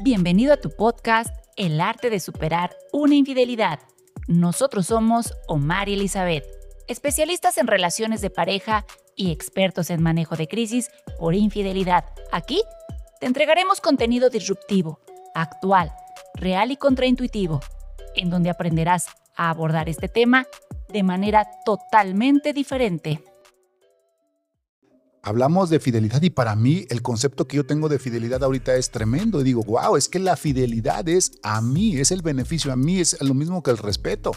Bienvenido a tu podcast El arte de superar una infidelidad. Nosotros somos Omar y Elizabeth, especialistas en relaciones de pareja y expertos en manejo de crisis por infidelidad. Aquí te entregaremos contenido disruptivo, actual, real y contraintuitivo, en donde aprenderás a abordar este tema de manera totalmente diferente hablamos de fidelidad y para mí el concepto que yo tengo de fidelidad ahorita es tremendo. Y digo, wow, es que la fidelidad es a mí, es el beneficio a mí, es lo mismo que el respeto.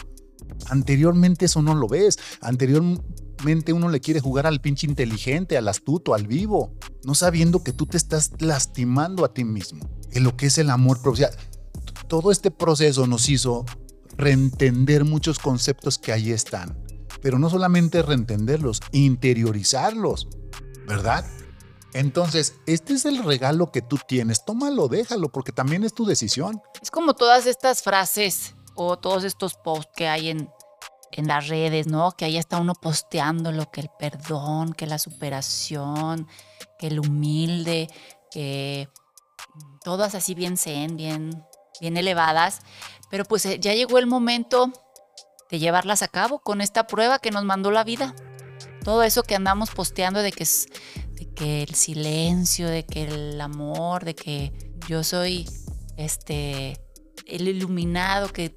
Anteriormente eso no lo ves. Anteriormente uno le quiere jugar al pinche inteligente, al astuto, al vivo, no sabiendo que tú te estás lastimando a ti mismo. En lo que es el amor propio. todo este proceso nos hizo reentender muchos conceptos que ahí están. Pero no solamente reentenderlos, interiorizarlos. ¿Verdad? Entonces, este es el regalo que tú tienes. Tómalo, déjalo, porque también es tu decisión. Es como todas estas frases o todos estos posts que hay en, en las redes, ¿no? Que ahí está uno posteando lo que el perdón, que la superación, que el humilde, que todas así bien zen, bien, bien elevadas. Pero pues eh, ya llegó el momento de llevarlas a cabo con esta prueba que nos mandó la vida todo eso que andamos posteando de que, es, de que el silencio, de que el amor, de que yo soy este, el iluminado que,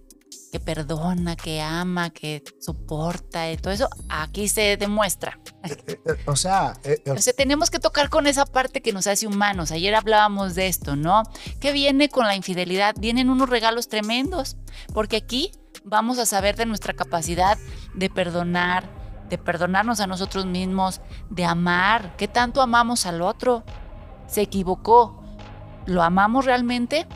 que perdona, que ama, que soporta, y todo eso, aquí se demuestra. Eh, eh, o sea, eh, o sea, tenemos que tocar con esa parte que nos hace humanos. Ayer hablábamos de esto, ¿no? ¿Qué viene con la infidelidad? Vienen unos regalos tremendos, porque aquí vamos a saber de nuestra capacidad de perdonar, de perdonarnos a nosotros mismos, de amar. ¿Qué tanto amamos al otro? ¿Se equivocó? ¿Lo amamos realmente?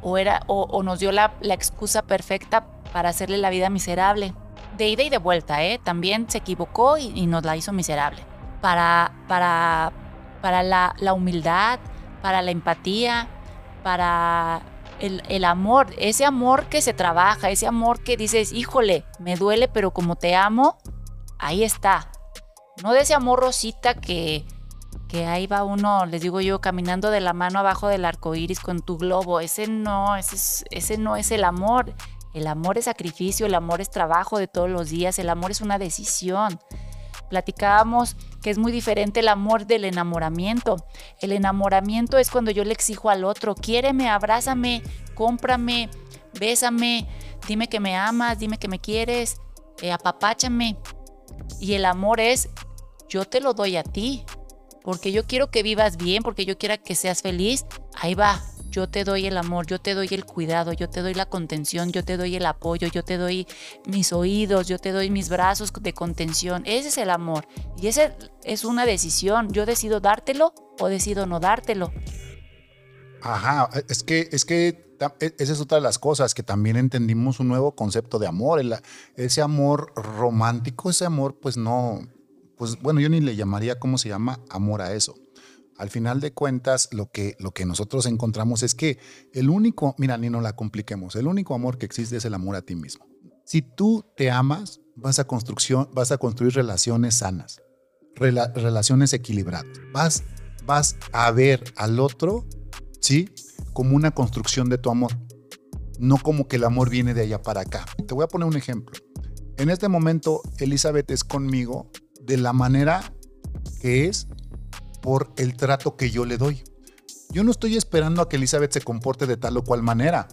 ¿O, era, o, nos dio la, excusa perfecta para hacerle la vida miserable? De ida y de vuelta, ¿eh? También se equivocó y, nos la hizo miserable. Para, para, para la, la humildad, para la empatía, para el, el, amor, ese amor que se trabaja, ese amor que dices, híjole, me duele, pero como te amo, ahí está. No de ese amor rosita que, que ahí va uno, les digo yo, caminando de la mano abajo del arco iris con tu globo. Ese no, ese, ese no es el amor. El amor es sacrificio, el amor es trabajo de todos los días, el amor es una decisión. Platicábamos que es muy diferente el amor del enamoramiento. El enamoramiento es cuando yo le exijo al otro, quiéreme, abrázame, cómprame, bésame, dime que me amas, dime que me quieres, eh, apapáchame. Y el amor es, yo te lo doy a ti, porque yo quiero que vivas bien, porque yo quiero que seas feliz. Ahí va, yo te doy el amor, yo te doy el cuidado, yo te doy la contención, yo te doy el apoyo, yo te doy mis oídos, yo te doy mis brazos de contención. Ese es el amor. Y esa es una decisión. Yo decido dártelo o decido no dártelo. Ajá, es que, es que e, esa es otra de las cosas, que también entendimos un nuevo concepto de amor. ese amor romántico, ese amor, pues no, pues bueno, yo ni le llamaría, ¿cómo se llama? Amor a eso. Al final de cuentas, lo que, lo que nosotros encontramos es que el único, mira, ni nos la compliquemos, el único amor que existe es el amor a ti mismo. Si tú te amas, vas a, construcción, vas a construir relaciones sanas, relaciones equilibradas. Vas, vas a ver al otro, ¿sí? como una construcción de tu amor, no como que el amor viene de allá para acá. Te voy a poner un ejemplo. En este momento, Elizabeth es conmigo de la manera que es por el trato que yo le doy. Yo no estoy esperando a que Elizabeth se comporte de tal o cual manera.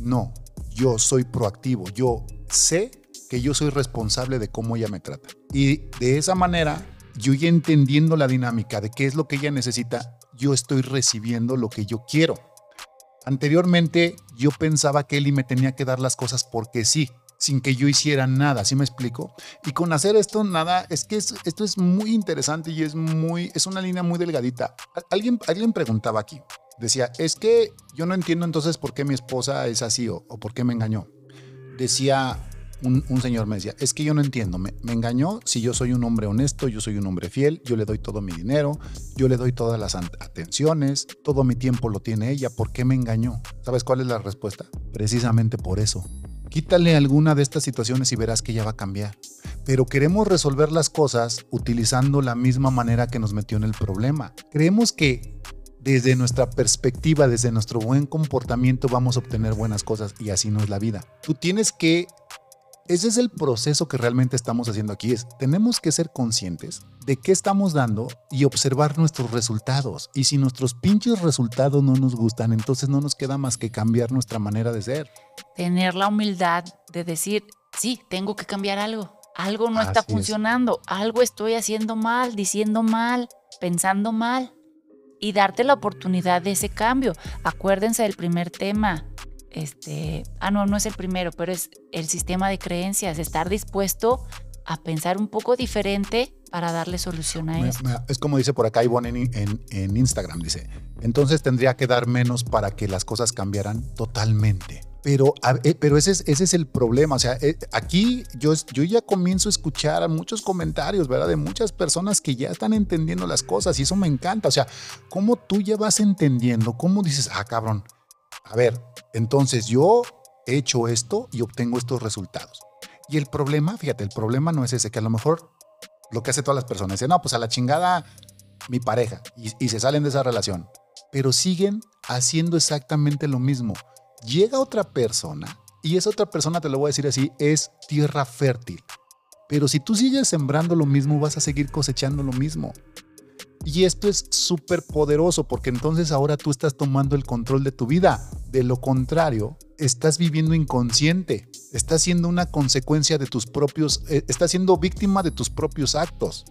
No, yo soy proactivo. Yo sé que yo soy responsable de cómo ella me trata. Y de esa manera, yo ya entendiendo la dinámica de qué es lo que ella necesita, yo estoy recibiendo lo que yo quiero. Anteriormente yo pensaba que Eli me tenía que dar las cosas porque sí, sin que yo hiciera nada, ¿sí me explico? Y con hacer esto nada, es que esto es muy interesante y es muy es una línea muy delgadita. Alguien alguien preguntaba aquí, decía, "Es que yo no entiendo entonces por qué mi esposa es así o, o por qué me engañó." Decía un, señor me decía, es que yo no entiendo, me, engañó si yo soy un hombre honesto, yo soy un hombre fiel, yo le doy todo mi dinero, yo le doy todas las atenciones, todo mi tiempo lo tiene ella, ¿por qué me engañó? ¿Sabes cuál es la respuesta? Precisamente por eso. Quítale alguna de estas situaciones y verás que ella va a cambiar. Pero queremos resolver las cosas utilizando la misma manera que nos metió en el problema. Creemos que desde nuestra perspectiva, desde nuestro buen comportamiento vamos a obtener buenas cosas y así no es la vida. Tú tienes que ese es el proceso que realmente estamos haciendo aquí. Es, tenemos que ser conscientes de qué estamos dando y observar nuestros resultados. Y si nuestros pinches resultados no nos gustan, entonces no nos queda más que cambiar nuestra manera de ser. Tener la humildad de decir, sí, tengo que cambiar algo. Algo no está funcionando, algo estoy haciendo mal, diciendo mal, pensando mal. Y darte la oportunidad de ese cambio. Acuérdense del primer tema este, ah, no, no es el primero, pero es el sistema de creencias, estar dispuesto a pensar un poco diferente para darle solución a eso. Es como dice por acá Ivonne en, en, Instagram, dice, entonces tendría que dar menos para que las cosas cambiaran totalmente. Pero, eh, pero ese, es, ese es el problema. O sea, eh, aquí yo, yo ya comienzo a escuchar muchos comentarios, ¿verdad? De muchas personas que ya están entendiendo las cosas y eso me encanta. O sea, cómo tú ya vas entendiendo, cómo dices, ah, cabrón, a ver, entonces yo he hecho esto y obtengo estos resultados. Y el problema, fíjate, el problema no es ese, que a lo mejor lo que hace todas las personas, es, no, pues a la chingada mi pareja y, y se salen de esa relación, pero siguen haciendo exactamente lo mismo. Llega otra persona y esa otra persona, te lo voy a decir así, es tierra fértil. Pero si tú sigues sembrando lo mismo, vas a seguir cosechando lo mismo. Y esto es súper poderoso porque entonces ahora tú estás tomando el control de tu vida. De lo contrario, estás viviendo inconsciente, estás siendo una consecuencia de tus propios, eh, estás siendo víctima de tus propios actos.